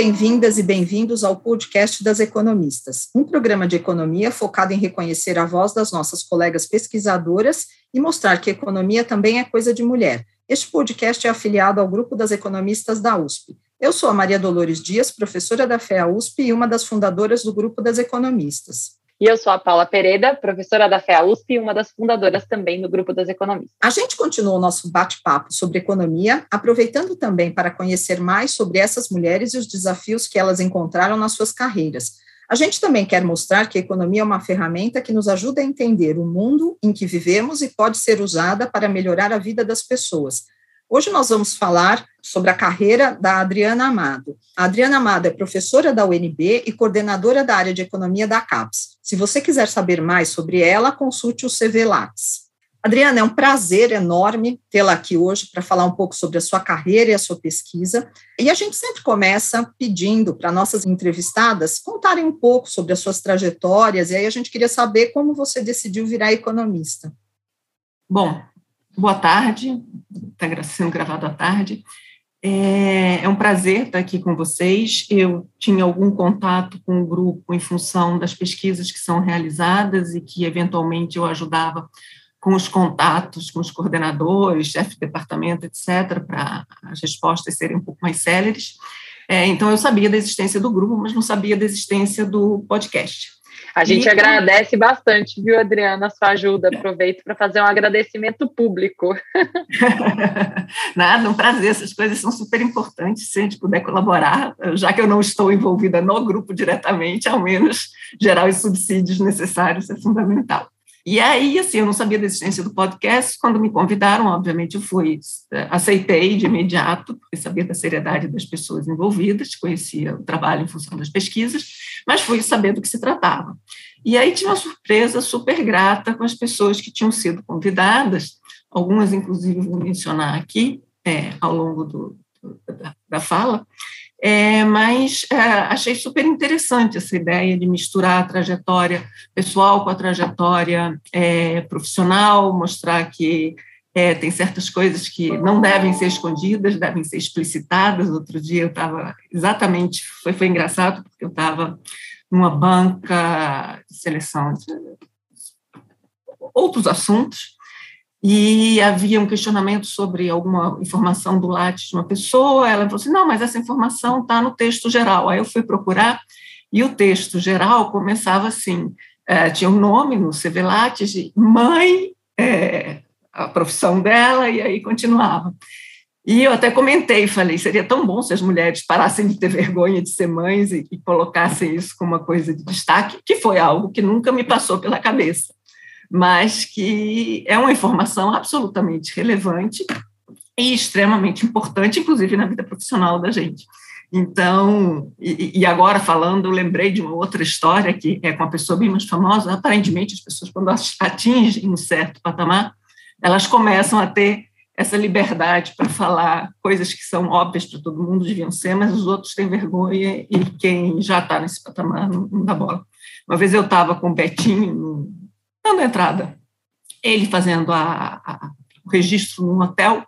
Bem-vindas e bem-vindos ao podcast das Economistas, um programa de economia focado em reconhecer a voz das nossas colegas pesquisadoras e mostrar que economia também é coisa de mulher. Este podcast é afiliado ao grupo das economistas da USP. Eu sou a Maria Dolores Dias, professora da FEA USP e uma das fundadoras do grupo das economistas. E eu sou a Paula Pereira, professora da FEA USP e uma das fundadoras também do Grupo das Economistas. A gente continua o nosso bate-papo sobre economia, aproveitando também para conhecer mais sobre essas mulheres e os desafios que elas encontraram nas suas carreiras. A gente também quer mostrar que a economia é uma ferramenta que nos ajuda a entender o mundo em que vivemos e pode ser usada para melhorar a vida das pessoas. Hoje nós vamos falar sobre a carreira da Adriana Amado. A Adriana Amado é professora da UNB e coordenadora da área de economia da CAPES. Se você quiser saber mais sobre ela, consulte o CV Lattes. Adriana, é um prazer enorme tê-la aqui hoje para falar um pouco sobre a sua carreira e a sua pesquisa. E a gente sempre começa pedindo para nossas entrevistadas contarem um pouco sobre as suas trajetórias, e aí a gente queria saber como você decidiu virar economista. Bom, boa tarde, está sendo gravado à tarde. É, é, um prazer estar aqui com vocês. Eu tinha algum contato com o grupo em função das pesquisas que são realizadas e que, eventualmente, eu ajudava com os contatos com os coordenadores, chefe de departamento, etc., para as respostas serem um pouco mais céleres. É, então, eu sabia da existência do grupo, mas não sabia da existência do podcast. A gente e... agradece bastante, viu, Adriana, a sua ajuda. Aproveito para fazer um agradecimento público. Nada, um prazer. Essas coisas são super importantes. Se a gente puder colaborar, já que eu não estou envolvida no grupo diretamente, ao menos gerar os subsídios necessários é fundamental. E aí, assim, eu não sabia da existência do podcast. Quando me convidaram, obviamente, eu fui, eh, aceitei de imediato, porque sabia da seriedade das pessoas envolvidas, conhecia o trabalho em função das pesquisas, mas fui saber do que se tratava. E aí tive uma surpresa super grata com as pessoas que tinham sido convidadas, algumas, inclusive, vou mencionar aqui é, ao longo do, da, da fala, é, mas é, achei super interessante essa ideia de misturar a trajetória pessoal com a trajetória é, profissional, mostrar que é, tem certas coisas que não devem ser escondidas, devem ser explicitadas. Outro dia eu estava exatamente, foi, foi engraçado, porque eu estava numa banca de seleção de outros assuntos, e havia um questionamento sobre alguma informação do Lattes de uma pessoa, ela falou assim, não, mas essa informação está no texto geral. Aí eu fui procurar, e o texto geral começava assim, é, tinha um nome no CV Lattes de mãe, é, a profissão dela, e aí continuava. E eu até comentei, falei, seria tão bom se as mulheres parassem de ter vergonha de ser mães e, e colocassem isso como uma coisa de destaque, que foi algo que nunca me passou pela cabeça mas que é uma informação absolutamente relevante e extremamente importante, inclusive na vida profissional da gente. Então, e, e, agora falando, lembrei de uma outra história que é com uma pessoa bem mais famosa. Aparentemente, as pessoas, quando atingem um certo patamar, elas começam a ter essa liberdade para falar coisas que são óbvias para todo mundo, deviam ser, mas os outros têm vergonha e quem já está nesse patamar não, não, dá bola. Uma vez eu estava com o Betinho dando entrada. Ele fazendo a, a, o registro num hotel,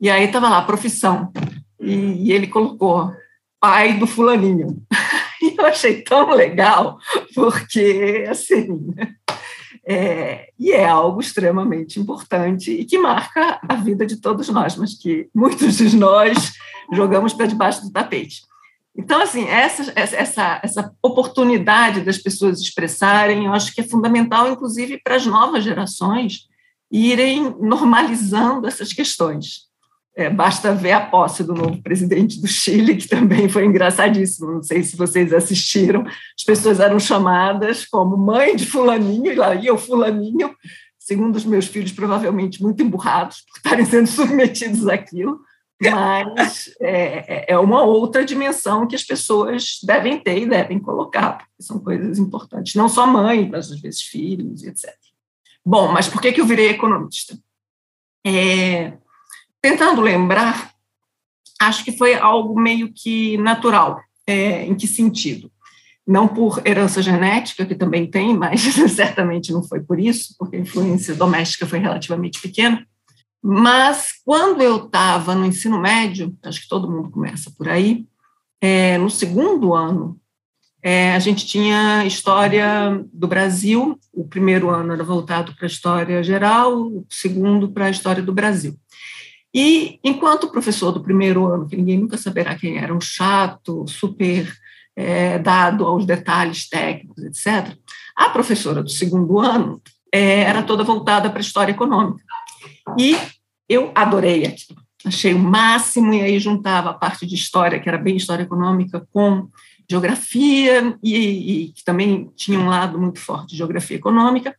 e aí estava lá, profissão, e, e ele colocou pai do fulaninho. E eu achei tão legal, porque, assim, né, é, e é algo extremamente importante e que marca a vida de todos nós, mas que muitos de nós jogamos para debaixo do tapete. Então, assim, essa, essa, essa oportunidade das pessoas expressarem, eu acho que é fundamental, inclusive, para as novas gerações irem normalizando essas questões. É, basta ver a posse do novo presidente do Chile, que também foi engraçadíssimo. Não sei se vocês assistiram. As pessoas eram chamadas como mãe de fulaninho, e lá ia o fulaninho, segundo os meus filhos, provavelmente muito emburrados por estarem sendo submetidos àquilo mas é, é, é uma outra dimensão que as pessoas devem ter e devem colocar, porque são coisas importantes, não só mãe, mas às vezes filhos, etc. Bom, mas por que, que eu virei economista? É, tentando lembrar, acho que foi algo meio que natural. É, em que sentido? Não por herança genética, que também tem, mas certamente não foi por isso, porque a influência doméstica foi relativamente pequena mas quando eu estava no ensino médio, acho que todo mundo começa por aí, é, no segundo ano, é, a gente tinha história do Brasil, o primeiro ano era voltado para a história geral, o segundo para a história do Brasil. E enquanto professor do primeiro ano, que ninguém nunca saberá quem era, um chato, super é, dado aos detalhes técnicos, etc., a professora do segundo ano é, era toda voltada para a história econômica. E eu adorei aquilo, achei o máximo, e aí juntava a parte de história, que era bem história econômica, com geografia, e, que também tinha um lado muito forte de geografia econômica,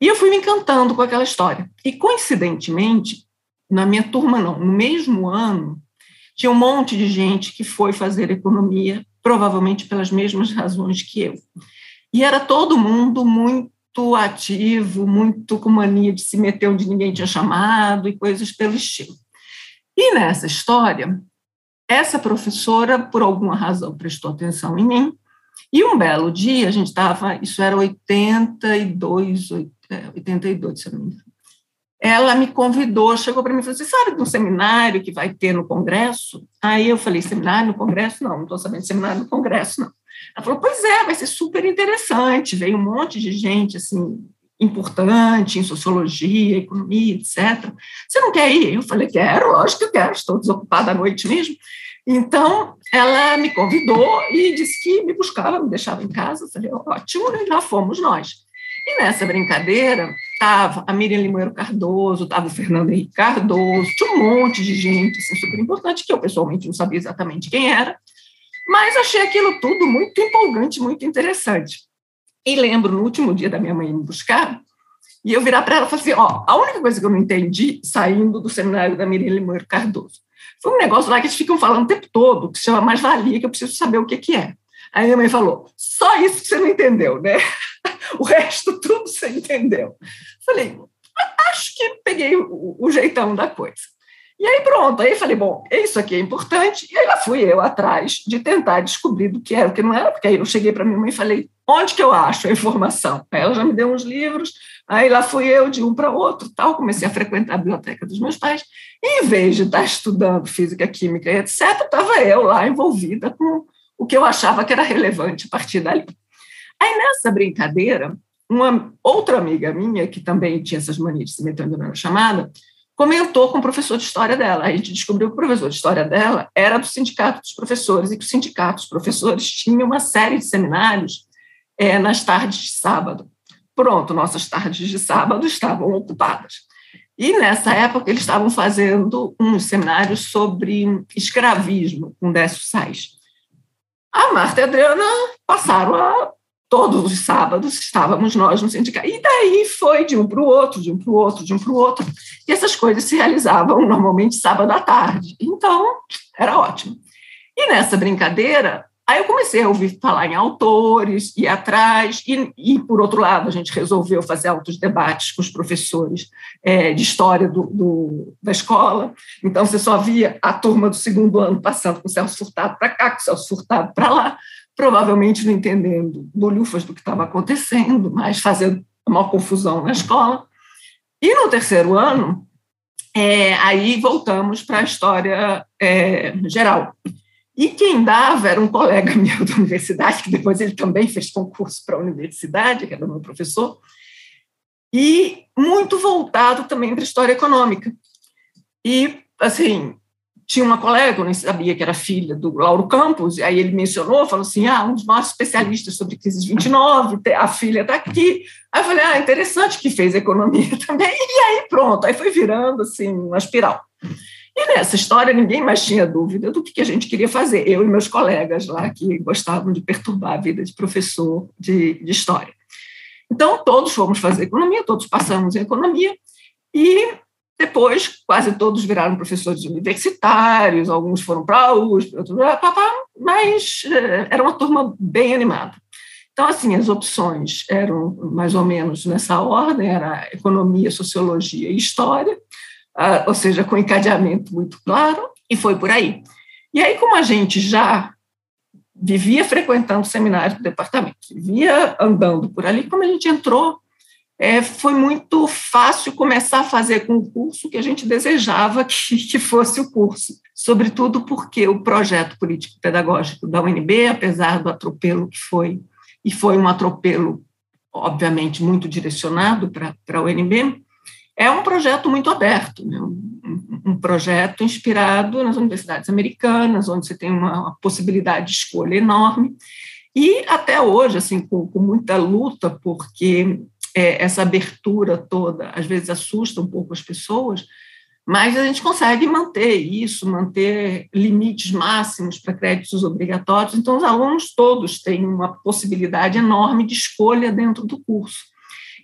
e eu fui me encantando com aquela história. E, coincidentemente, na minha turma, não, no mesmo ano, tinha um monte de gente que foi fazer economia, provavelmente pelas mesmas razões que eu. E era todo mundo muito ativo, muito com mania de se meter onde ninguém tinha chamado e coisas pelo estilo. E nessa história, essa professora, por alguma razão, prestou atenção em mim, e um belo dia, a gente estava, isso era 82, 82, se não me engano, ela me convidou, chegou para mim e falou: Você sabe de um seminário que vai ter no Congresso? Aí eu falei: Seminário no Congresso? Não, não estou sabendo de seminário no Congresso, não. Ela falou: Pois é, vai ser super interessante. Veio um monte de gente, assim, importante em sociologia, economia, etc. Você não quer ir? Eu falei: Quero, lógico que eu quero, estou desocupada à noite mesmo. Então, ela me convidou e disse que me buscava, me deixava em casa. Eu falei: Ótimo, e lá fomos nós. E nessa brincadeira, estava a Miriam Limoeiro Cardoso, estava o Fernando Henrique Cardoso, tinha um monte de gente assim, super importante, que eu pessoalmente não sabia exatamente quem era, mas achei aquilo tudo muito empolgante, muito interessante. E lembro, no último dia da minha mãe me buscar, e eu virar para ela e falar assim: ó, a única coisa que eu não entendi saindo do seminário da Miriam Limoeiro Cardoso foi um negócio lá que eles ficam falando o tempo todo, que se chama mais-valia, que eu preciso saber o que, que é. Aí minha mãe falou: só isso que você não entendeu, né? o resto tudo você entendeu. Falei, acho que peguei o, o, jeitão da coisa. E aí pronto, aí falei, bom, isso aqui é importante, e aí lá fui eu atrás de tentar descobrir do que era, o que não era, porque aí eu cheguei para minha mãe e falei, onde que eu acho a informação? Aí ela já me deu uns livros, aí lá fui eu de um para outro, tal, comecei a frequentar a biblioteca dos meus pais, e em vez de estar estudando física, química e etc., estava eu lá envolvida com o que eu achava que era relevante a partir dali. Aí, nessa brincadeira, uma outra amiga minha, que também tinha essas manias de se meter na chamada, comentou com o professor de história dela. A gente descobriu que o professor de história dela era do sindicato dos professores e que o sindicato dos professores tinha uma série de seminários é, nas tardes de sábado. Pronto, nossas tardes de sábado estavam ocupadas. E nessa época eles estavam fazendo uns seminários sobre escravismo com Décio Sais. A Marta e a Adriana passaram a todos os sábados estávamos nós no sindicato. E daí foi de um para o outro, de um para o outro, de um para o outro. E essas coisas se realizavam normalmente sábado à tarde. Então, era ótimo. E nessa brincadeira, aí eu comecei a ouvir falar em autores, ir atrás, e, e por outro lado, a gente resolveu fazer altos debates com os professores é, de história do, do, da escola. Então, você só via a turma do segundo ano passando com o Celso Furtado para cá, com o Celso Furtado para lá provavelmente não entendendo bolhufas do que estava acontecendo, mas fazendo uma confusão na escola. E no terceiro ano, é, aí voltamos para a história é, geral. E quem dava era um colega meu da universidade, que depois ele também fez concurso para a universidade, que era meu professor, e muito voltado também para a história econômica. E, assim, tinha uma colega, eu nem sabia que era filha do Lauro Campos, e aí ele mencionou, falou assim, ah, um dos maiores especialistas sobre crise 29, a filha está aqui. Aí eu falei, ah, interessante que fez economia também, e aí pronto, aí foi virando, assim, uma espiral. E nessa história ninguém mais tinha dúvida do que a gente queria fazer, eu e meus colegas lá, que gostavam de perturbar a vida de professor de, de história. Então, todos fomos fazer economia, todos passamos em economia, e depois, quase todos viraram professores universitários, alguns foram para a USP, outros mas eh, era uma turma bem animada. Então, assim, as opções eram mais ou menos nessa ordem, era economia, sociologia e história, ah, ou seja, com encadeamento muito claro, e foi por aí. E aí, como a gente já vivia frequentando seminários do departamento, vivia andando por ali, como a gente entrou é, foi muito fácil começar a fazer com o curso que a gente desejava que, que fosse o curso. sobretudo porque o projeto político-pedagógico da UNB, apesar do atropelo que foi, e foi um atropelo, obviamente, muito direcionado para a UNB, é um projeto muito aberto, né? um, um, projeto inspirado nas universidades americanas, onde você tem uma, uma possibilidade de escolha enorme, e até hoje, assim, com, com muita luta, porque é, essa abertura toda às vezes assusta um pouco as pessoas, mas a gente consegue manter isso, manter limites máximos para créditos obrigatórios. Então, os alunos todos têm uma possibilidade enorme de escolha dentro do curso.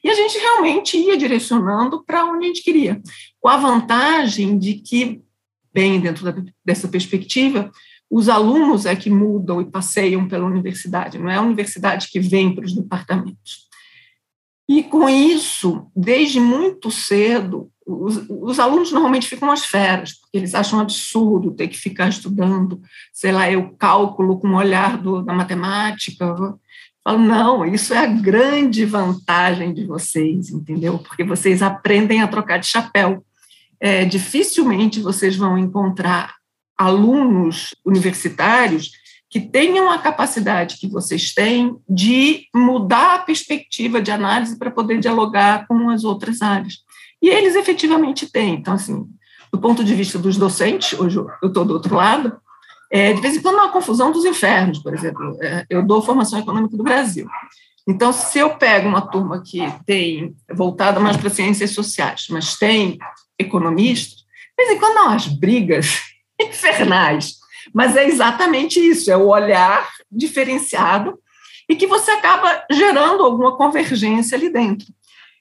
E a gente realmente ia direcionando para onde a gente queria, com a vantagem de que, bem dentro dessa perspectiva, os alunos é que mudam e passeiam pela universidade, não é a universidade que vem para os departamentos. E com isso, desde muito cedo, os, os, alunos normalmente ficam às feras, porque eles acham absurdo ter que ficar estudando, sei lá, eu cálculo com o olhar do, da matemática. Falo, não, isso é a grande vantagem de vocês, entendeu? Porque vocês aprendem a trocar de chapéu. É, dificilmente vocês vão encontrar alunos universitários que tenham a capacidade que vocês têm de mudar a perspectiva de análise para poder dialogar com as outras áreas. E eles efetivamente têm. Então, assim, do ponto de vista dos docentes, hoje eu estou do outro lado, é, de vez em quando há uma confusão dos infernos, por exemplo. É, eu dou formação econômica do Brasil. Então, se eu pego uma turma que tem voltada mais para ciências sociais, mas tem economistas, de vez em quando há umas brigas infernais mas é exatamente isso, é o olhar diferenciado e que você acaba gerando alguma convergência ali dentro.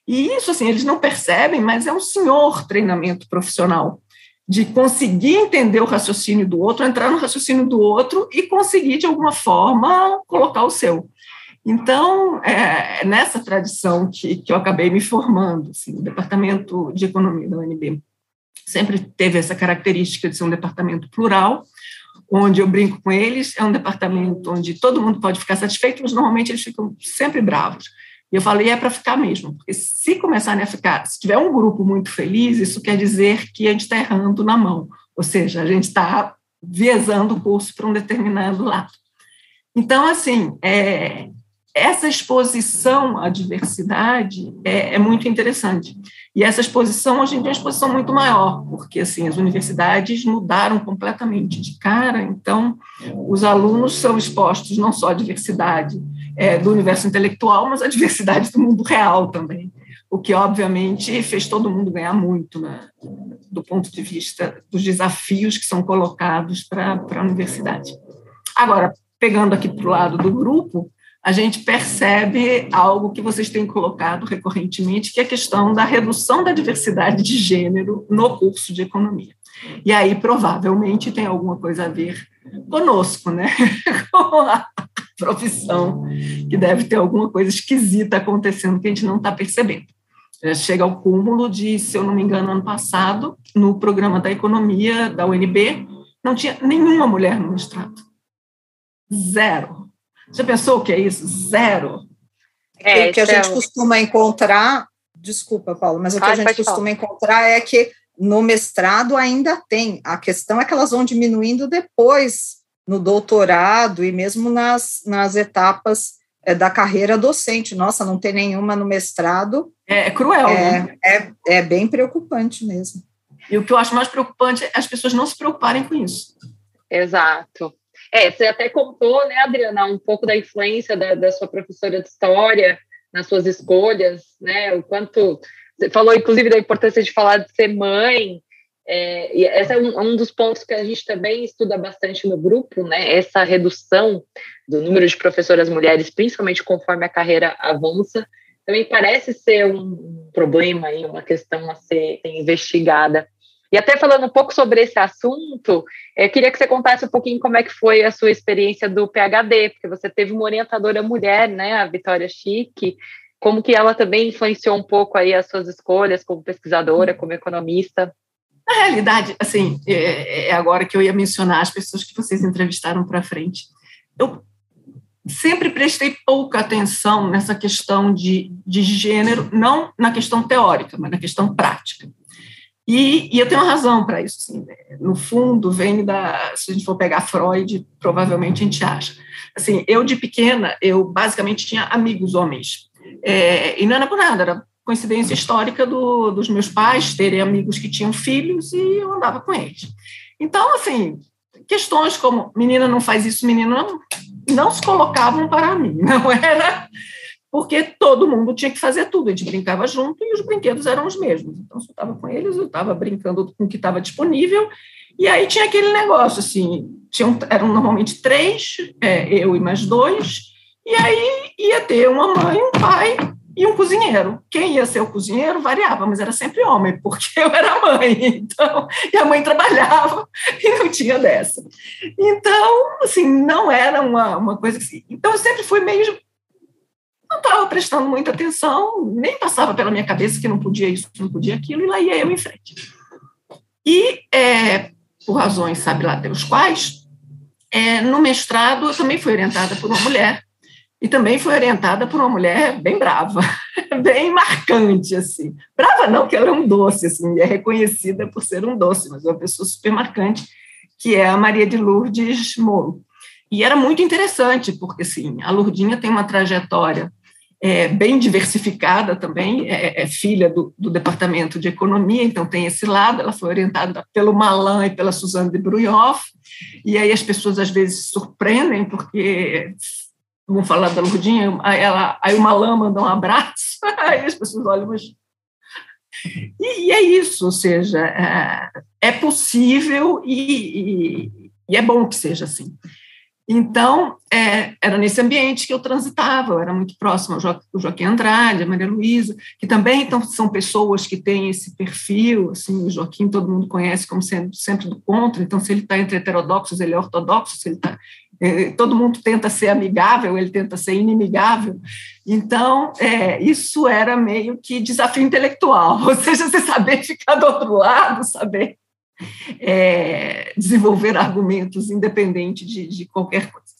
E isso, assim, eles não percebem, mas é um senhor treinamento profissional de conseguir entender o raciocínio do outro, entrar no raciocínio do outro e conseguir, de alguma forma, colocar o seu. Então, é, é nessa tradição que, que eu acabei me formando, assim, o Departamento de Economia da UNB sempre teve essa característica de ser um departamento plural, onde eu brinco com eles, é um departamento onde todo mundo pode ficar satisfeito, mas normalmente eles ficam sempre bravos. E eu falei, é para ficar mesmo, porque se começarem a ficar, se tiver um grupo muito feliz, isso quer dizer que a gente está errando na mão, ou seja, a gente está viesando o curso para um determinado lado. Então, assim, é, essa exposição à diversidade é, é, muito interessante. E essa exposição, hoje em dia, é uma exposição muito maior, porque assim, as universidades mudaram completamente de cara, então os alunos são expostos não só à diversidade é, do universo intelectual, mas à diversidade do mundo real também, o que, obviamente, fez todo mundo ganhar muito, né, do ponto de vista dos desafios que são colocados para a universidade. Agora, pegando aqui para o lado do grupo, a gente percebe algo que vocês têm colocado recorrentemente, que é a questão da redução da diversidade de gênero no curso de economia. E aí, provavelmente, tem alguma coisa a ver conosco, né? com a profissão, que deve ter alguma coisa esquisita acontecendo que a gente não está percebendo. Chega ao cúmulo de, se eu não me engano, ano passado, no programa da economia da UNB, não tinha nenhuma mulher no mestrado. Zero já pensou o que é isso? Zero. É, o que a gente é costuma encontrar, desculpa, Paulo, mas o que ah, a gente costuma falar. encontrar é que no mestrado ainda tem. A questão é que elas vão diminuindo depois, no doutorado e mesmo nas, nas etapas é, da carreira docente. Nossa, não tem nenhuma no mestrado. É, é cruel, é, né? É, é bem preocupante mesmo. E o que eu acho mais preocupante é as pessoas não se preocuparem com isso. Exato. É, você até contou, né, Adriana, um pouco da influência da, da sua professora de história nas suas escolhas, né? O quanto você falou, inclusive, da importância de falar de ser mãe. É, e esse é um, um, dos pontos que a gente também estuda bastante no grupo, né? Essa redução do número de professoras mulheres, principalmente conforme a carreira avança, também parece ser um problema e uma questão a ser investigada. E até falando um pouco sobre esse assunto, eu queria que você contasse um pouquinho como é que foi a sua experiência do PhD, porque você teve uma orientadora mulher, né, a Vitória Chique, como que ela também influenciou um pouco aí as suas escolhas como pesquisadora, como economista? Na realidade, assim, é, é agora que eu ia mencionar as pessoas que vocês entrevistaram para frente. Eu sempre prestei pouca atenção nessa questão de, de gênero, não na questão teórica, mas na questão prática. E, e eu tenho razão para isso. Assim, né? No fundo, vem da. Se a gente for pegar Freud, provavelmente a gente acha. Assim, eu de pequena, eu basicamente tinha amigos homens. É, e não era por nada, era coincidência histórica do, dos meus pais terem amigos que tinham filhos e eu andava com eles. Então, assim, questões como menina não faz isso, menino não, não se colocavam para mim, não era porque todo mundo tinha que fazer tudo, a gente brincava junto e os brinquedos eram os mesmos. Então, eu estava com eles, eu estava brincando com o que estava disponível, e aí tinha aquele negócio, assim, tinham, eram normalmente três, é, eu e mais dois, e aí ia ter uma mãe, um pai e um cozinheiro. Quem ia ser o cozinheiro variava, mas era sempre homem, porque eu era mãe, então, e a mãe trabalhava e não tinha dessa. Então, assim, não era uma, uma coisa assim. Então, eu sempre fui meio. Não estava prestando muita atenção, nem passava pela minha cabeça que não podia isso, não podia aquilo, e lá ia eu em frente. E, é, por razões, sabe lá Deus quais, é, no mestrado eu também fui orientada por uma mulher e também foi orientada por uma mulher bem brava, bem marcante, assim. Brava não, que ela é um doce, assim, é reconhecida por ser um doce, mas é uma pessoa super marcante, que é a Maria de Lourdes Moro. E era muito interessante, porque, assim, a Lourdinha tem uma trajetória é, bem diversificada também, é, é filha do, do, Departamento de Economia, então tem esse lado, ela foi orientada pelo Malan e pela Suzane de Bruyhoff, e aí as pessoas às vezes se surpreendem, porque vamos falar da Lourdinha, aí, ela, aí uma lã manda um abraço, aí as pessoas olham, mas... E, e é isso, ou seja, é, é possível e, e, e, é bom que seja assim. Então, é, era nesse ambiente que eu transitava, eu era muito próximo ao jo, Joaquim Andrade, a Maria Luísa, que também então, são pessoas que têm esse perfil, assim, o Joaquim todo mundo conhece como sendo sempre do contra, então se ele está entre heterodoxos, ele é ortodoxo, se ele está é, todo mundo tenta ser amigável, ele tenta ser inimigável. Então, é, isso era meio que desafio intelectual, ou seja, você saber ficar do outro lado, saber é, desenvolver argumentos independente de, de, qualquer coisa.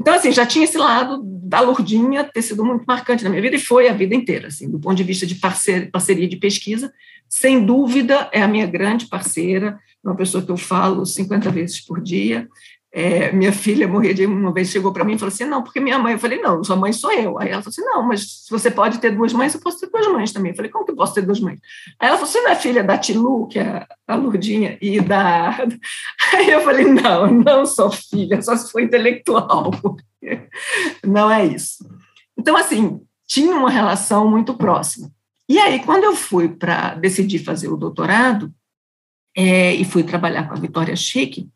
Então, assim, já tinha esse lado da Lourdinha ter sido muito marcante na minha vida, e foi a vida inteira, assim, do ponto de vista de parceria, de pesquisa, sem dúvida é a minha grande parceira, uma pessoa que eu falo 50 vezes por dia, é, minha filha morria de uma vez, chegou para mim e falou assim: não, porque minha mãe. Eu falei: não, sua mãe sou eu. Aí ela falou assim: não, mas você pode ter duas mães, eu posso ter duas mães também. Eu falei: como que eu posso ter duas mães? Aí ela falou: você não é filha da Tilu, que é a Lurdinha, e da. Aí eu falei: não, não sou filha, só se for intelectual, não é isso. Então, assim, tinha uma relação muito próxima. E aí, quando eu fui para decidir fazer o doutorado, é, e fui trabalhar com a Vitória Chique,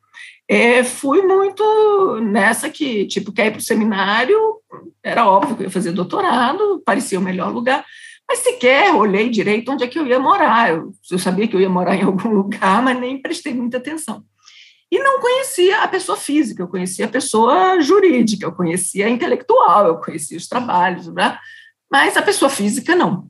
é, fui muito nessa que, tipo, quer ir para o seminário, era óbvio que eu ia fazer doutorado, parecia o melhor lugar, mas sequer olhei direito onde é que eu ia morar. Eu, eu sabia que eu ia morar em algum lugar, mas nem prestei muita atenção. E não conhecia a pessoa física, eu conhecia a pessoa jurídica, eu conhecia a intelectual, eu conhecia os trabalhos, né? mas a pessoa física não.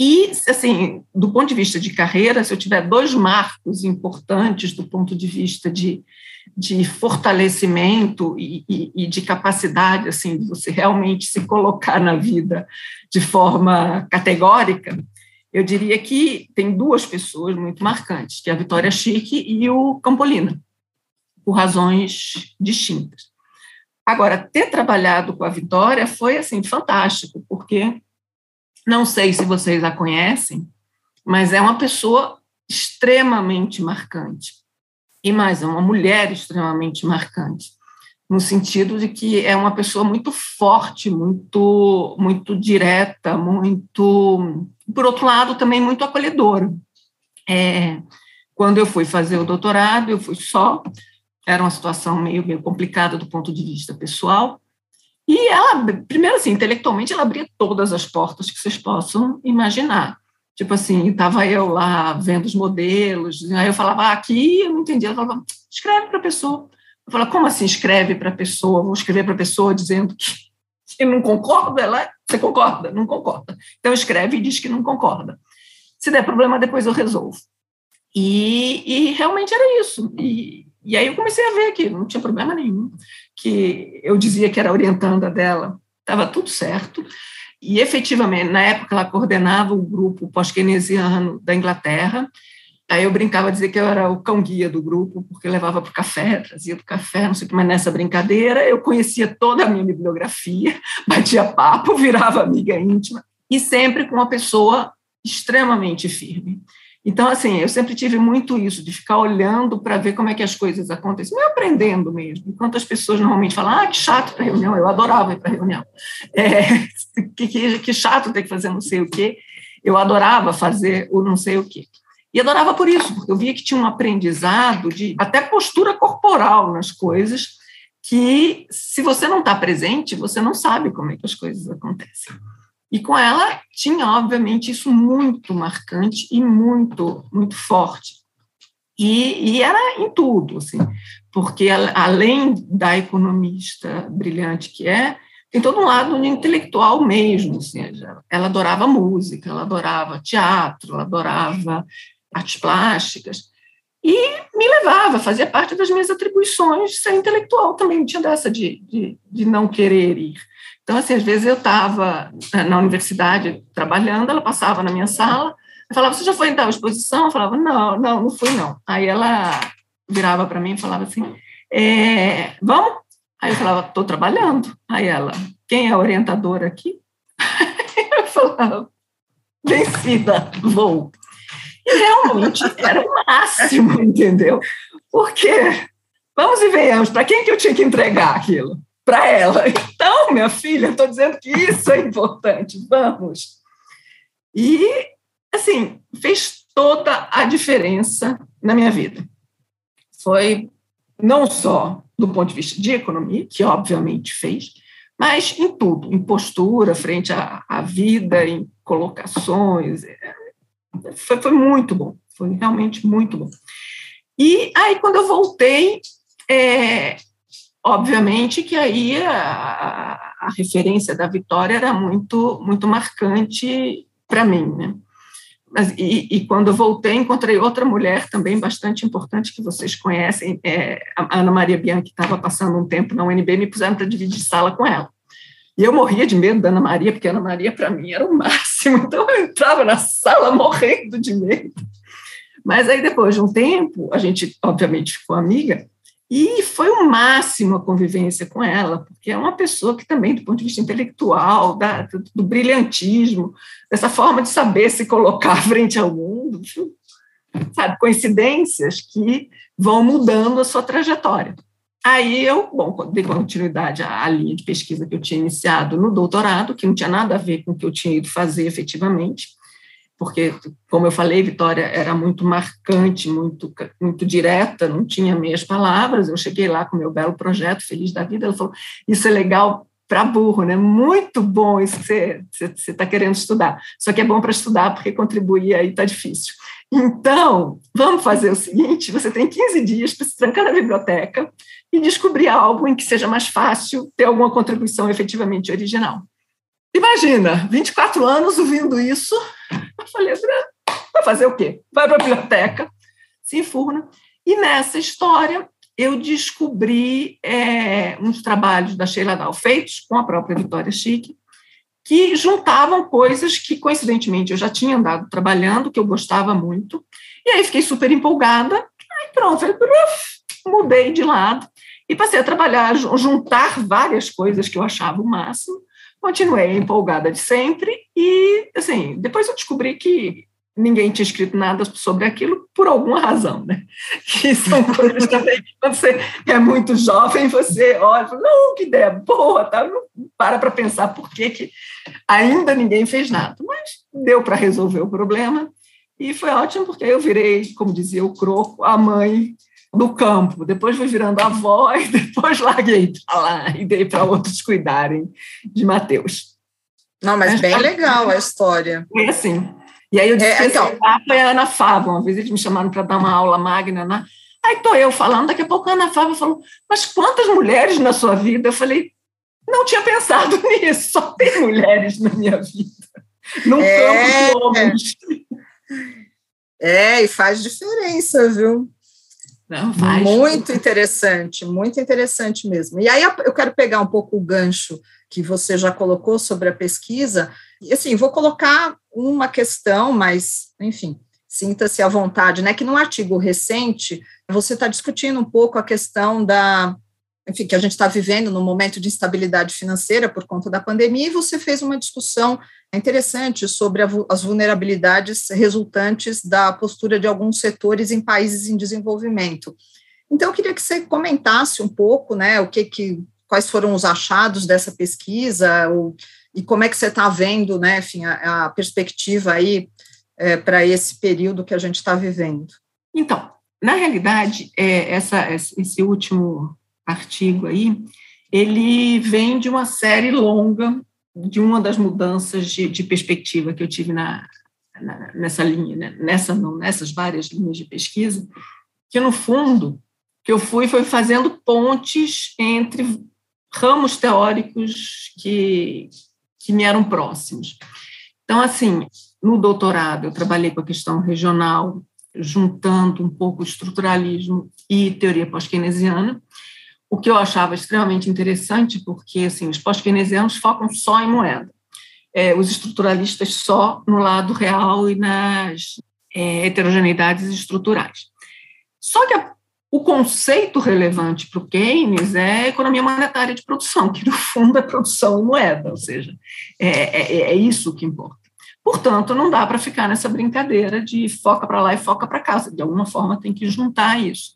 E, assim, do ponto de vista de carreira, se eu tiver dois marcos importantes do ponto de vista de, de fortalecimento e, e, e, de capacidade, assim, de você realmente se colocar na vida de forma categórica, eu diria que tem duas pessoas muito marcantes, que é a Vitória Chique e o Campolina, por razões distintas. Agora, ter trabalhado com a Vitória foi, assim, fantástico, porque não sei se vocês a conhecem, mas é uma pessoa extremamente marcante. E mais, é uma mulher extremamente marcante, no sentido de que é uma pessoa muito forte, muito, muito direta, muito, por outro lado, também muito acolhedora. É, quando eu fui fazer o doutorado, eu fui só, era uma situação meio, meio complicada do ponto de vista pessoal, e ela, primeiro assim, intelectualmente, ela abria todas as portas que vocês possam imaginar. Tipo assim, estava eu lá vendo os modelos, aí eu falava, ah, aqui eu não entendia. Ela falava, escreve para a pessoa. Eu falava, como assim escreve para a pessoa? Vou escrever para a pessoa dizendo que, que não concorda? Ela, você concorda? Não concorda. Então escreve e diz que não concorda. Se der problema, depois eu resolvo. E, e realmente era isso. E, e aí eu comecei a ver que não tinha problema nenhum que eu dizia que era orientanda dela, estava tudo certo. E efetivamente, na época, ela coordenava o grupo pós-keynesiano da Inglaterra. Aí eu brincava dizer que eu era o cão guia do grupo, porque levava para o café, trazia do café, não sei o que, mas nessa brincadeira eu conhecia toda a minha bibliografia, batia papo, virava amiga íntima, e sempre com uma pessoa extremamente firme. Então, assim, eu sempre tive muito isso, de ficar olhando para ver como é que as coisas acontecem, meio aprendendo mesmo. Enquanto as pessoas normalmente falam, ah, que chato para reunião, eu adorava ir para reunião. É, que, que, que chato ter que fazer não sei o quê. Eu adorava fazer o não sei o quê. E adorava por isso, porque eu via que tinha um aprendizado de até postura corporal nas coisas, que se você não está presente, você não sabe como é que as coisas acontecem. E com ela tinha, obviamente, isso muito marcante e muito, muito forte. E, e era em tudo, assim, porque além da economista brilhante que é, tem todo um lado intelectual mesmo. Assim, ela adorava música, ela adorava teatro, ela adorava artes plásticas, e me levava, fazia parte das minhas atribuições ser intelectual também, tinha dessa de, de, de não querer ir. Então, assim, às vezes eu estava eh, na universidade trabalhando, ela passava na minha sala, eu falava, você já foi em tal exposição? Eu falava, não, não, não fui, não. Aí ela virava para mim e falava assim, é, vamos? Aí eu falava, estou trabalhando. Aí ela, quem é a orientadora aqui? eu falava, vencida, vou. E realmente era o máximo, entendeu? Porque, vamos e venhamos, para quem que eu tinha que entregar aquilo? Para ela. Então, minha filha, estou dizendo que isso é importante, vamos. E, assim, fez toda a diferença na minha vida. Foi não só do ponto de vista de economia, que obviamente fez, mas em tudo, em postura frente à, à vida, em colocações, foi, foi muito bom, foi realmente muito bom. E aí, quando eu voltei, é, obviamente que aí a, a, referência da Vitória era muito, muito marcante para mim, né? Mas, e, e, quando eu voltei, encontrei outra mulher também bastante importante que vocês conhecem, é, a Ana Maria Bianchi, que estava passando um tempo na UNB, me puseram para dividir sala com ela. E eu morria de medo da Ana Maria, porque a Ana Maria, para mim, era o máximo. Então, eu entrava na sala morrendo de medo. Mas aí, depois de um tempo, a gente, obviamente, ficou amiga, e foi o máximo a convivência com ela, porque é uma pessoa que também, do ponto de vista intelectual, da, do, brilhantismo, dessa forma de saber se colocar frente ao mundo, sabe, coincidências que vão mudando a sua trajetória. Aí eu, bom, dei continuidade à linha de pesquisa que eu tinha iniciado no doutorado, que não tinha nada a ver com o que eu tinha ido fazer efetivamente, porque, como eu falei, Vitória era muito marcante, muito, muito direta, não tinha meias palavras. Eu cheguei lá com meu belo projeto, feliz da vida. Ela falou: Isso é legal para burro, né? Muito bom isso que você está querendo estudar. Só que é bom para estudar, porque contribuir aí está difícil. Então, vamos fazer o seguinte: você tem 15 dias para se trancar na biblioteca e descobrir algo em que seja mais fácil ter alguma contribuição efetivamente original. Imagina, 24 anos ouvindo isso, falei, vai fazer o quê? Vai para a biblioteca, se enfurna. E nessa história, eu descobri é, uns trabalhos da Sheila Dahl feitos com a própria Vitória Chique, que juntavam coisas que, coincidentemente, eu já tinha andado trabalhando, que eu gostava muito, e aí fiquei super empolgada, aí pronto, falei, mudei de lado e passei a trabalhar, juntar várias coisas que eu achava o máximo. Continuei empolgada de sempre e, assim, depois eu descobri que ninguém tinha escrito nada sobre aquilo por alguma razão, né? Que são coisas também que quando você é muito jovem, você olha não, que ideia boa, tá? não para para pensar por que, que ainda ninguém fez nada. Mas deu para resolver o problema e foi ótimo porque eu virei, como dizia o Croco, a mãe no campo, depois fui virando avó e depois larguei para lá e dei para outros cuidarem de Mateus. Não, mas, mas bem tá... legal a história. É assim. E aí eu disse é, então... foi a Ana Fábio, uma vez eles me chamaram para dar uma aula magna, né? Aí estou eu falando, daqui a pouco a Ana Fábio falou, mas quantas mulheres na sua vida? Eu falei, não tinha pensado nisso, só tem mulheres na minha vida. Num é, campo de homens. É, e faz diferença, viu? Não. Muito interessante, muito interessante mesmo. E aí eu quero pegar um pouco o gancho que você já colocou sobre a pesquisa, e assim, vou colocar uma questão, mas, enfim, Sinta-se à vontade, né? Que num artigo recente você está discutindo um pouco a questão da, enfim, que a gente está vivendo num momento de instabilidade financeira por conta da pandemia, e você fez uma discussão interessante sobre a, as vulnerabilidades resultantes da postura de alguns setores em países em desenvolvimento. Então, eu queria que você comentasse um pouco, né, o que, que quais foram os achados dessa pesquisa, ou, e como é que você está vendo, né, enfim, a, a perspectiva aí é, para esse período que a gente está vivendo. Então, na realidade, é, essa, esse último artigo aí, ele vem de uma série longa de uma das mudanças de, de perspectiva que eu tive na, na, nessa linha, né? nessa não, nessas várias linhas de pesquisa, que no fundo que eu fui foi fazendo pontes entre ramos teóricos que, que me eram próximos. Então, assim, no doutorado eu trabalhei com a questão regional, juntando um pouco estruturalismo e teoria pós-keynesiana, o que eu achava extremamente interessante, porque assim, os pós-keynesianos focam só em moeda, é, os estruturalistas só no lado real e nas é, heterogeneidades estruturais. Só que a, o conceito relevante para o Keynes é a economia monetária de produção, que no fundo é produção moeda, ou seja, é, é, é isso que importa. Portanto, não dá para ficar nessa brincadeira de foca para lá e foca para cá, de alguma forma tem que juntar isso.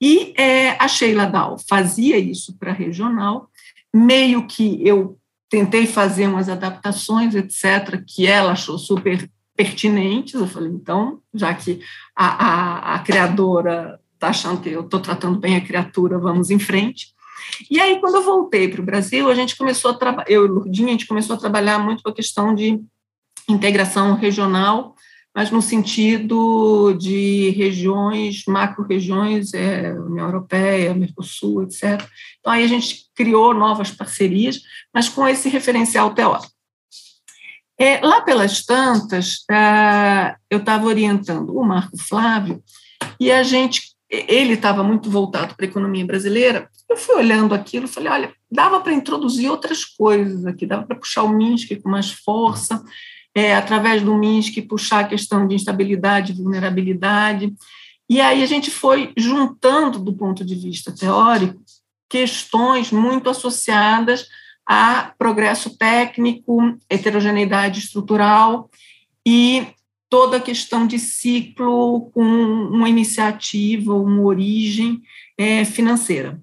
E é, a Sheila Dal fazia isso para regional, meio que eu tentei fazer umas adaptações, etc., que ela achou super pertinentes. Eu falei, então, já que a, a, a criadora está achando que eu estou tratando bem a criatura, vamos em frente. E aí, quando eu voltei para o Brasil, a gente começou a trabalhar, eu e Lurdinha, a gente começou a trabalhar muito com a questão de integração regional mas no sentido de regiões, macro-regiões, é, União Europeia, Mercosul, etc. Então, aí a gente criou novas parcerias, mas com esse referencial teórico. É, lá pelas tantas, é, eu estava orientando o Marco Flávio, e a gente, ele estava muito voltado para a economia brasileira, eu fui olhando aquilo falei, olha, dava para introduzir outras coisas aqui, dava para puxar o Minsk com mais força, é, através do MINSC, puxar a questão de instabilidade vulnerabilidade. E aí a gente foi juntando, do ponto de vista teórico, questões muito associadas a progresso técnico, heterogeneidade estrutural e toda a questão de ciclo com uma iniciativa, uma origem é, financeira.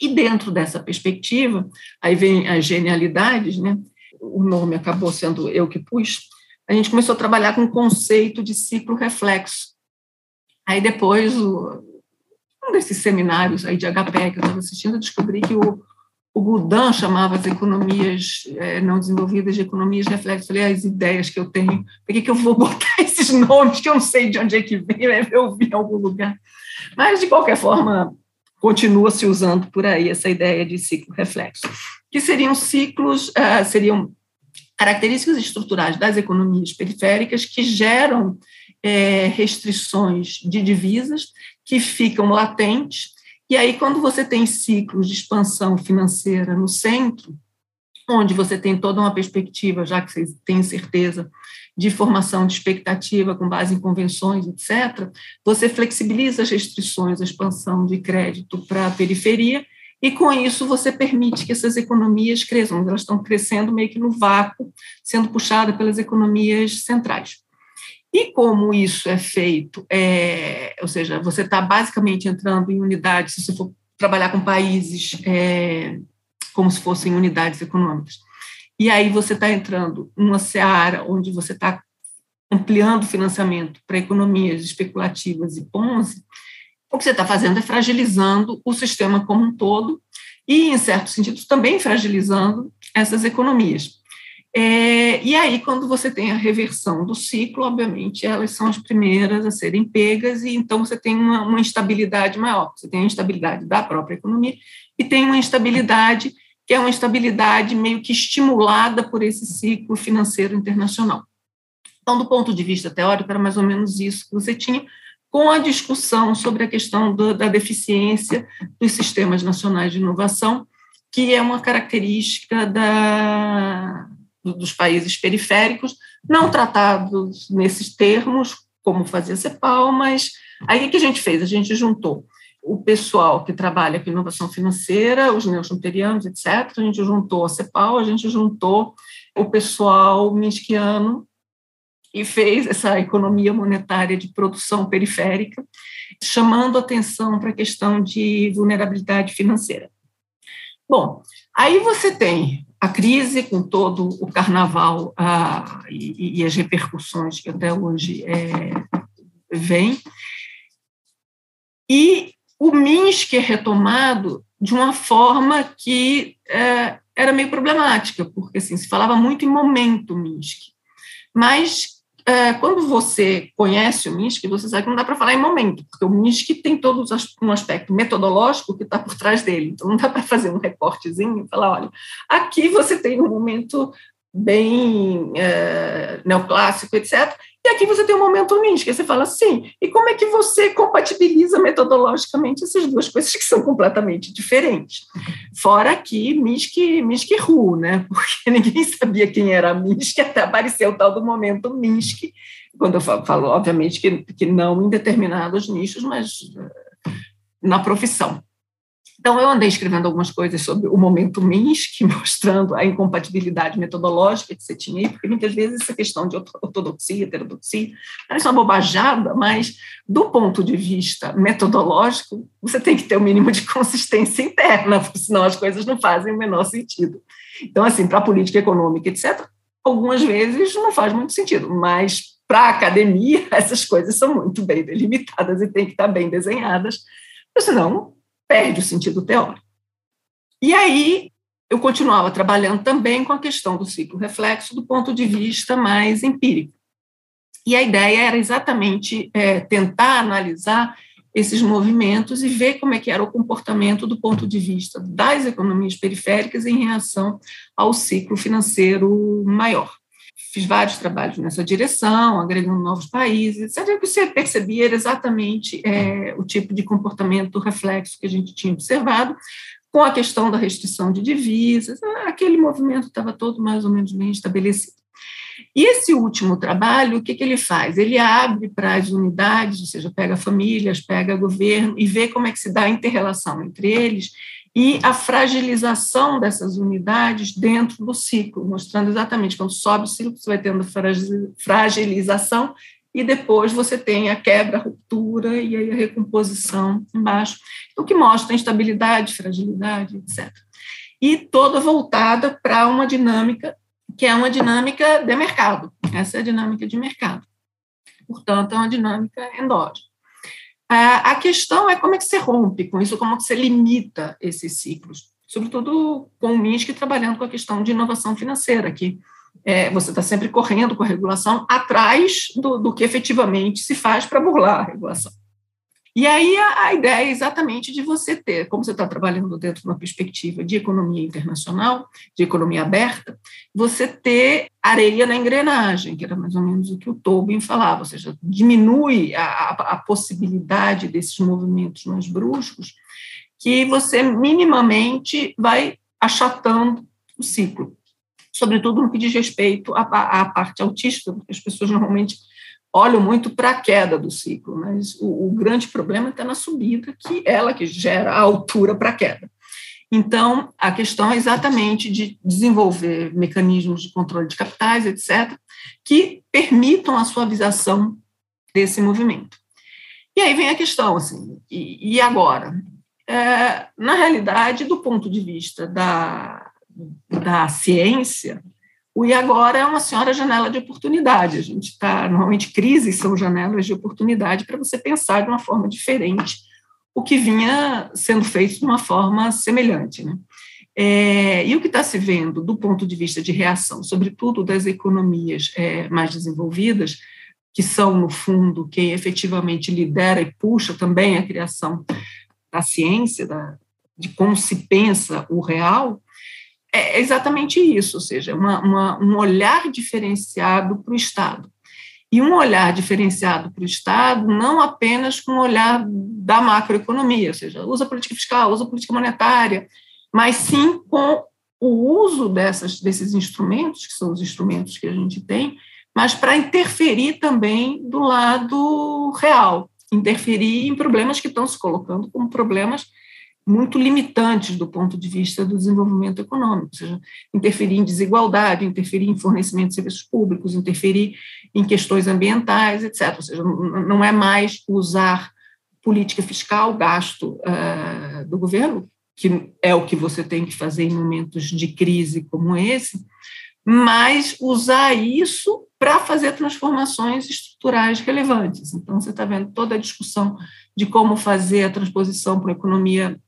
E dentro dessa perspectiva, aí vem as genialidades, né? O nome acabou sendo eu que pus, a gente começou a trabalhar com o conceito de ciclo reflexo. Aí depois, o, um desses seminários aí de HP que eu estava assistindo, eu descobri que o, o chamava as economias é, não desenvolvidas de economias reflexo. Falei, ah, as ideias que eu tenho, por que, que eu vou botar esses nomes que eu não sei de onde é que vem, né? eu vi em algum lugar. Mas, de qualquer forma, continua se usando por aí essa ideia de ciclo reflexo que seriam ciclos, uh, seriam características estruturais das economias periféricas que geram é, restrições de divisas que ficam latentes. E aí, quando você tem ciclos de expansão financeira no centro, onde você tem toda uma perspectiva, já que vocês têm certeza, de formação de expectativa com base em convenções, etc., você flexibiliza as restrições à expansão de crédito para a periferia e com isso você permite que essas economias cresçam, elas estão crescendo meio que no vácuo, sendo puxadas pelas economias centrais. E como isso é feito, é, ou seja, você está basicamente entrando em unidades, se você for trabalhar com países é, como se fossem unidades econômicas, e aí você está entrando numa seara onde você está ampliando o financiamento para economias especulativas e Ponzi, o que você está fazendo é fragilizando o sistema como um todo e, em certo sentido, também fragilizando essas economias. É, e aí, quando você tem a reversão do ciclo, obviamente, elas são as primeiras a serem pegas, e então você tem uma, uma instabilidade maior. Você tem a instabilidade da própria economia e tem uma instabilidade que é uma instabilidade meio que estimulada por esse ciclo financeiro internacional. Então, do ponto de vista teórico, era mais ou menos isso que você tinha, com a discussão sobre a questão do, da deficiência dos sistemas nacionais de inovação, que é uma característica da, dos países periféricos, não tratados nesses termos, como fazer CEPAL, mas aí o que a gente fez? A gente juntou o pessoal que trabalha com inovação financeira, os neoschumpeterianos, etc. A gente juntou a CEPAL, a gente juntou o pessoal minskiano e fez essa economia monetária de produção periférica, chamando atenção para a questão de vulnerabilidade financeira. Bom, aí você tem a crise com todo o carnaval ah, e, e, as repercussões que até hoje é, vem, e o Minsk é retomado de uma forma que é, era meio problemática, porque assim, se falava muito em momento Minsk. Mas é, quando você conhece o Minsk, você sabe que não dá para falar em momento, porque o Minsk tem todo um aspecto metodológico que está por trás dele. Então, não dá para fazer um recortezinho e falar: olha, aqui você tem um momento bem é, neoclássico, etc. E aqui você tem um momento Minsk, você fala assim, e como é que você compatibiliza metodologicamente essas duas coisas que são completamente diferentes? Fora que Minsk, Minsk Ru, né? Porque ninguém sabia quem era Minsk, até apareceu o tal do momento Minsk, quando eu falo, falo obviamente, que, que não em determinados nichos, mas eh, na profissão. Então, eu andei escrevendo algumas coisas sobre o momento Minsk, mostrando a incompatibilidade metodológica que você tinha aí, porque muitas vezes essa questão de ortodoxia, heterodoxia, parece uma bobajada, mas do ponto de vista metodológico, você tem que ter o um mínimo de consistência interna, senão as coisas não fazem o menor sentido. Então, assim, para a política econômica, etc., algumas vezes não faz muito sentido, mas para a academia, essas coisas são muito bem delimitadas e têm que estar bem desenhadas, senão perde o sentido teórico. E aí eu continuava trabalhando também com a questão do ciclo reflexo do ponto de vista mais empírico. E a ideia era exatamente é, tentar analisar esses movimentos e ver como é que era o comportamento do ponto de vista das economias periféricas em reação ao ciclo financeiro maior fiz vários trabalhos nessa direção, agregando novos países, etc. Você percebia exatamente é, o tipo de comportamento reflexo que a gente tinha observado, com a questão da restrição de divisas, aquele movimento estava todo mais ou menos bem estabelecido. E esse último trabalho, o que, que ele faz? Ele abre para as unidades, ou seja, pega famílias, pega governo e vê como é que se dá a interrelação entre eles e a fragilização dessas unidades dentro do ciclo, mostrando exatamente quando sobe o ciclo, você vai tendo fragilização e depois você tem a quebra, a ruptura e aí a recomposição embaixo, o que mostra instabilidade, fragilidade, etc. E toda voltada para uma dinâmica que é uma dinâmica de mercado. Essa é a dinâmica de mercado. Portanto, é uma dinâmica endógena. A questão é como é que você rompe com isso, como é que você limita esses ciclos, sobretudo com o MISC trabalhando com a questão de inovação financeira, que é, você está sempre correndo com a regulação atrás do, do que efetivamente se faz para burlar a regulação. E aí a, a, ideia é exatamente de você ter, como você está trabalhando dentro de uma perspectiva de economia internacional, de economia aberta, você ter areia na engrenagem, que era mais ou menos o que o Tobin falava, ou seja, diminui a, a, a possibilidade desses movimentos mais bruscos, que você minimamente vai achatando o ciclo, sobretudo no que diz respeito à, à parte autista, porque as pessoas normalmente olham muito para a queda do ciclo, mas o, o grande problema está na subida, que é ela que gera a altura para a queda. Então, a questão é exatamente de desenvolver mecanismos de controle de capitais, etc., que permitam a suavização desse movimento. E aí vem a questão, assim, e, e agora? É, na realidade, do ponto de vista da, da ciência, o e agora é uma senhora janela de oportunidade. A gente está, normalmente, crises são janelas de oportunidade para você pensar de uma forma diferente o que vinha sendo feito de uma forma semelhante. Né? É, e o que está se vendo do ponto de vista de reação, sobretudo das economias é, mais desenvolvidas, que são, no fundo, quem efetivamente lidera e puxa também a criação da ciência, da, de como se pensa o real, é exatamente isso, ou seja, uma, uma, um olhar diferenciado para o Estado. E um olhar diferenciado para o Estado, não apenas com o olhar da macroeconomia, ou seja, usa política fiscal, usa política monetária, mas sim com o uso dessas, desses instrumentos, que são os instrumentos que a gente tem, mas para interferir também do lado real, interferir em problemas que estão se colocando como problemas muito limitantes do ponto de vista do desenvolvimento econômico, ou seja, interferir em desigualdade, interferir em fornecimento de serviços públicos, interferir em questões ambientais, etc. Ou seja, não é mais usar política fiscal, gasto uh, do governo, que é o que você tem que fazer em momentos de crise como esse, mas usar isso para fazer transformações estruturais relevantes. Então, você está vendo toda a discussão de como fazer a transposição para a economia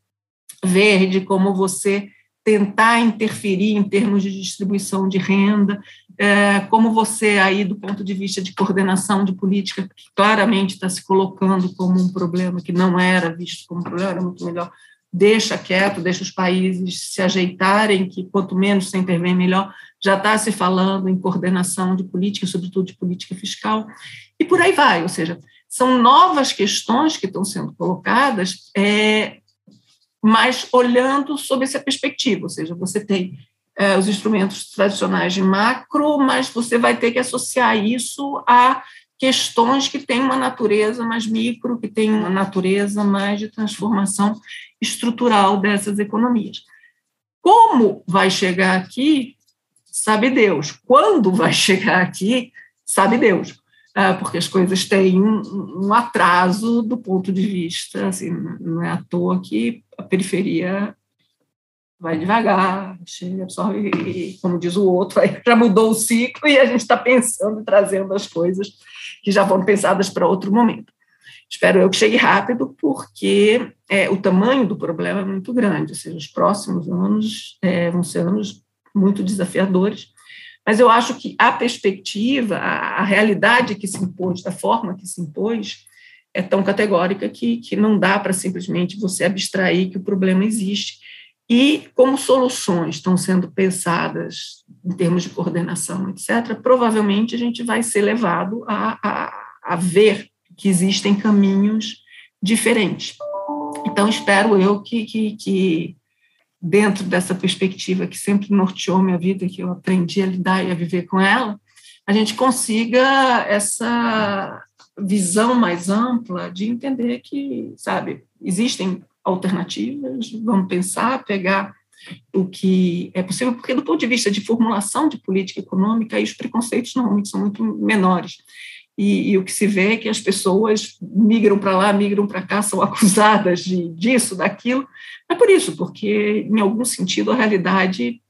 verde, como você tentar interferir em termos de distribuição de renda, é, como você aí do ponto de vista de coordenação de política, que claramente está se colocando como um problema que não era visto como um problema, era muito melhor, deixa quieto, deixa os países se ajeitarem, que quanto menos se intervém, melhor, já está se falando em coordenação de política, sobretudo de política fiscal, e por aí vai, ou seja, são novas questões que estão sendo colocadas é, mas olhando sob essa perspectiva, ou seja, você tem é, os instrumentos tradicionais de macro, mas você vai ter que associar isso a questões que têm uma natureza mais micro, que têm uma natureza mais de transformação estrutural dessas economias. Como vai chegar aqui, sabe Deus. Quando vai chegar aqui, sabe Deus. É, porque as coisas têm um, atraso do ponto de vista, assim, não é à toa que a periferia vai devagar, absorve, e, como diz o outro, já mudou o ciclo e a gente está pensando, trazendo as coisas que já foram pensadas para outro momento. Espero eu que chegue rápido, porque é, o tamanho do problema é muito grande, ou seja, os próximos anos é, vão ser anos muito desafiadores, mas eu acho que a perspectiva, a, a realidade que se impôs, da forma que se impôs, é tão categórica que, que não dá para simplesmente você abstrair que o problema existe. E como soluções estão sendo pensadas em termos de coordenação, etc., provavelmente a gente vai ser levado a, a, a ver que existem caminhos diferentes. Então, espero eu que, que, que dentro dessa perspectiva que sempre norteou minha vida, que eu aprendi a lidar e a viver com ela, a gente consiga essa visão mais ampla de entender que, sabe, existem alternativas, vamos pensar, pegar o que é possível, porque do ponto de vista de formulação de política econômica, aí os preconceitos normalmente são muito menores. E, e, o que se vê é que as pessoas migram para lá, migram para cá, são acusadas de disso, daquilo. É por isso, porque, em algum sentido, a realidade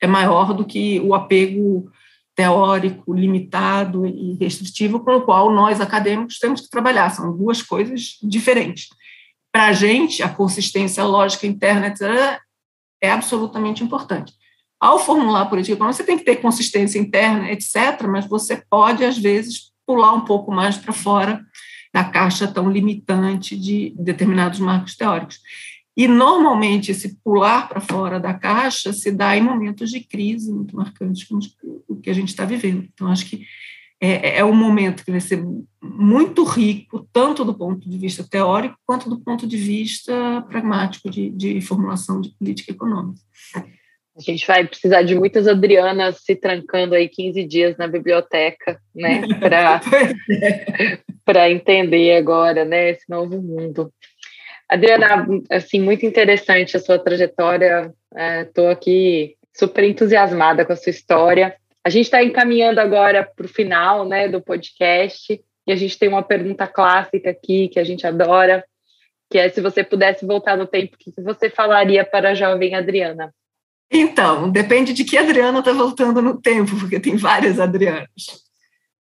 é maior do que o apego teórico, limitado e restritivo com o qual nós, acadêmicos, temos que trabalhar. São duas coisas diferentes. Para a gente, a consistência lógica interna etc., é absolutamente importante. Ao formular política econômica, você tem que ter consistência interna, etc., mas você pode, às vezes, pular um pouco mais para fora da caixa tão limitante de determinados marcos teóricos. E, normalmente, esse pular para fora da caixa se dá em momentos de crise muito marcantes, como o que a gente está vivendo. Então, acho que é, é um momento que vai ser muito rico, tanto do ponto de vista teórico, quanto do ponto de vista pragmático de, de formulação de política econômica. A gente vai precisar de muitas Adrianas se trancando aí 15 dias na biblioteca, né, para entender agora, né, esse novo mundo. Adriana, assim, muito interessante a sua trajetória. Estou é, aqui super entusiasmada com a sua história. A gente está encaminhando agora para o final, né, do podcast e a gente tem uma pergunta clássica aqui que a gente adora, que é se você pudesse voltar no tempo, o que você falaria para a jovem Adriana? Então, depende de que Adriana está voltando no tempo, porque tem várias Adrianas.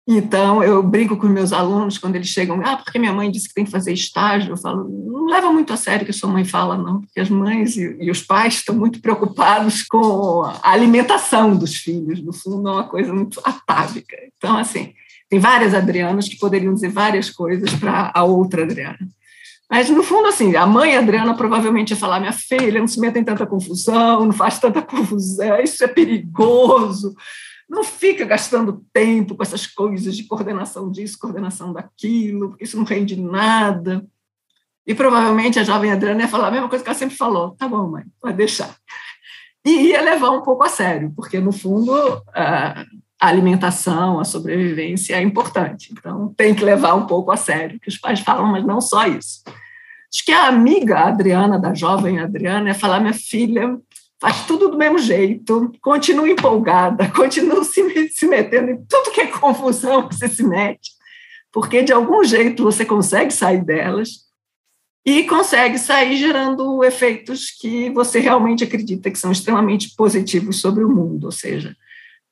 Então, eu brinco com meus alunos quando eles chegam, ah, porque minha mãe disse que tem que fazer estágio. Eu falo, não leva muito a sério o que a sua mãe fala, não, porque as mães e, e, os pais estão muito preocupados com a alimentação dos filhos, no fundo, é uma coisa muito atávica. Então, assim, tem várias Adrianas que poderiam dizer várias coisas para a outra Adriana. Mas, no fundo, assim, a mãe Adriana provavelmente ia falar: minha filha, não se meta em tanta confusão, não faz tanta confusão, isso é perigoso. Não fica gastando tempo com essas coisas de coordenação disso, coordenação daquilo, porque isso não rende nada. E provavelmente a jovem Adriana ia falar a mesma coisa que ela sempre falou: tá bom, mãe, pode deixar. E ia levar um pouco a sério, porque, no fundo, a alimentação, a sobrevivência é importante. Então, tem que levar um pouco a sério, que os pais falam, mas não só isso. Acho que a amiga Adriana, da jovem Adriana, é falar: minha filha, faz tudo do mesmo jeito, continua empolgada, continua se, se metendo em tudo que é confusão que você se mete, porque de algum jeito você consegue sair delas e consegue sair gerando efeitos que você realmente acredita que são extremamente positivos sobre o mundo, ou seja,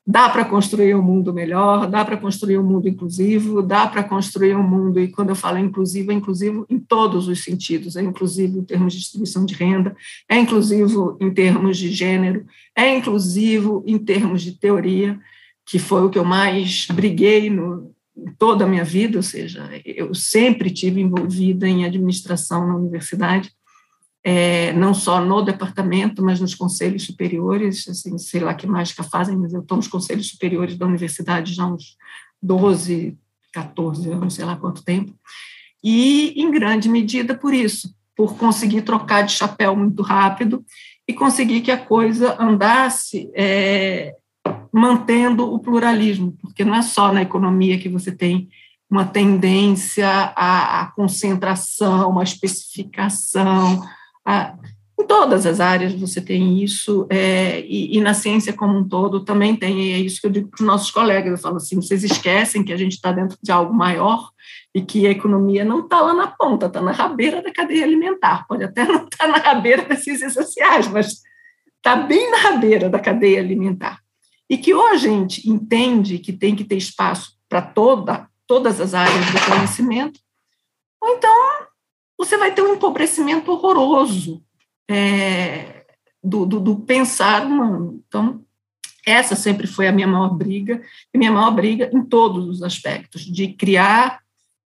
dá para construir um mundo melhor, dá para construir um mundo inclusivo, dá para construir um mundo, e quando eu falo inclusivo, é inclusivo em todos os sentidos, é inclusivo em termos de distribuição de renda, é inclusivo em termos de gênero, é inclusivo em termos de teoria, que foi o que eu mais briguei no, toda a minha vida, ou seja, eu sempre tive envolvida em administração na universidade, é, não só no departamento, mas nos conselhos superiores, assim, sei lá que mágica fazem, mas eu estou nos conselhos superiores da universidade já há uns 12, 14 anos, sei lá quanto tempo, e em grande medida por isso, por conseguir trocar de chapéu muito rápido e conseguir que a coisa andasse é, mantendo o pluralismo, porque não é só na economia que você tem uma tendência à, à concentração, à especificação, em todas as áreas você tem isso, é, e, e, na ciência como um todo também tem, e é isso que eu digo para os nossos colegas, eu falo assim, vocês esquecem que a gente está dentro de algo maior e que a economia não está lá na ponta, está na rabeira da cadeia alimentar, pode até não estar tá na rabeira das ciências sociais, mas está bem na rabeira da cadeia alimentar. E que ou a gente entende que tem que ter espaço para toda, todas as áreas do conhecimento, ou então você vai ter um empobrecimento horroroso é, do, do, do, pensar humano. Então, essa sempre foi a minha maior briga, e minha maior briga em todos os aspectos, de criar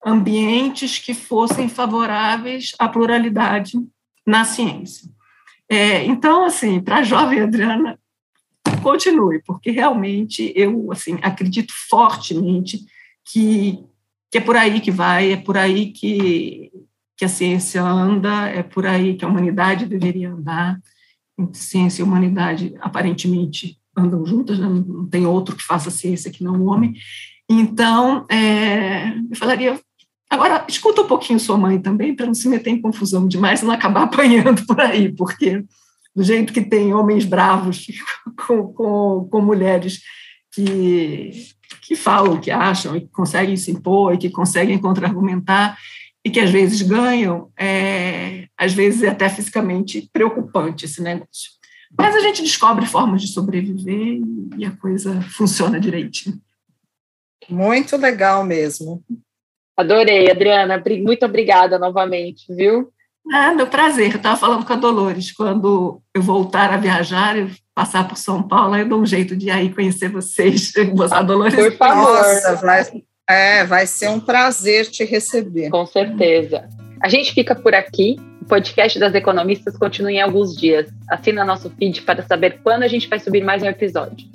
ambientes que fossem favoráveis à pluralidade na ciência. É, então, assim, para a jovem Adriana, continue, porque realmente eu assim acredito fortemente que, que é por aí que vai, é por aí que, que a ciência anda, é por aí que a humanidade deveria andar. Ciência e humanidade aparentemente andam juntas, né? não tem outro que faça ciência que não o homem. Então, é, eu falaria, agora escuta um pouquinho sua mãe também, para não se meter em confusão demais e não acabar apanhando por aí, porque do jeito que tem homens bravos com, com, com mulheres que, que falam, que acham, e que conseguem se impor, e que conseguem contra-argumentar, e que às vezes ganham, é, às vezes é até fisicamente preocupante esse negócio. Mas a gente descobre formas de sobreviver e a coisa funciona direitinho. Muito legal mesmo. Adorei, Adriana. Muito obrigada novamente, viu? Nada, prazer. Eu estava falando com a Dolores, quando eu voltar a viajar, eu passar por São Paulo, eu dou um jeito de ir aí conhecer vocês. A Dolores. Por favor. Nossa, vai, é, vai ser um prazer te receber. Com certeza. A gente fica por aqui. O podcast das economistas continua em alguns dias. Assina nosso feed para saber quando a gente vai subir mais um episódio.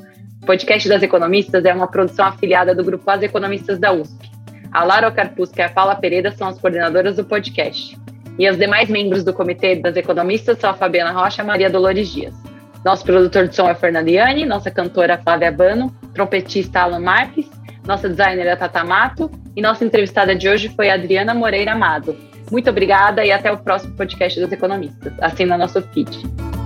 O podcast das economistas é uma produção afiliada do grupo As Economistas da USP. A Lara Carpusca e a Paula Pereira são as coordenadoras do podcast. E os demais membros do comitê das economistas são a Fabiana Rocha e a Maria Dolores Dias. Nosso produtor de som é Fernando Iani, nossa cantora Flávia Bano, trompetista Alan Marques nossa designer é a Tata Mato e nossa entrevistada de hoje foi a Adriana Moreira Amado. Muito obrigada e até o próximo podcast dos economistas. Assina nosso feed.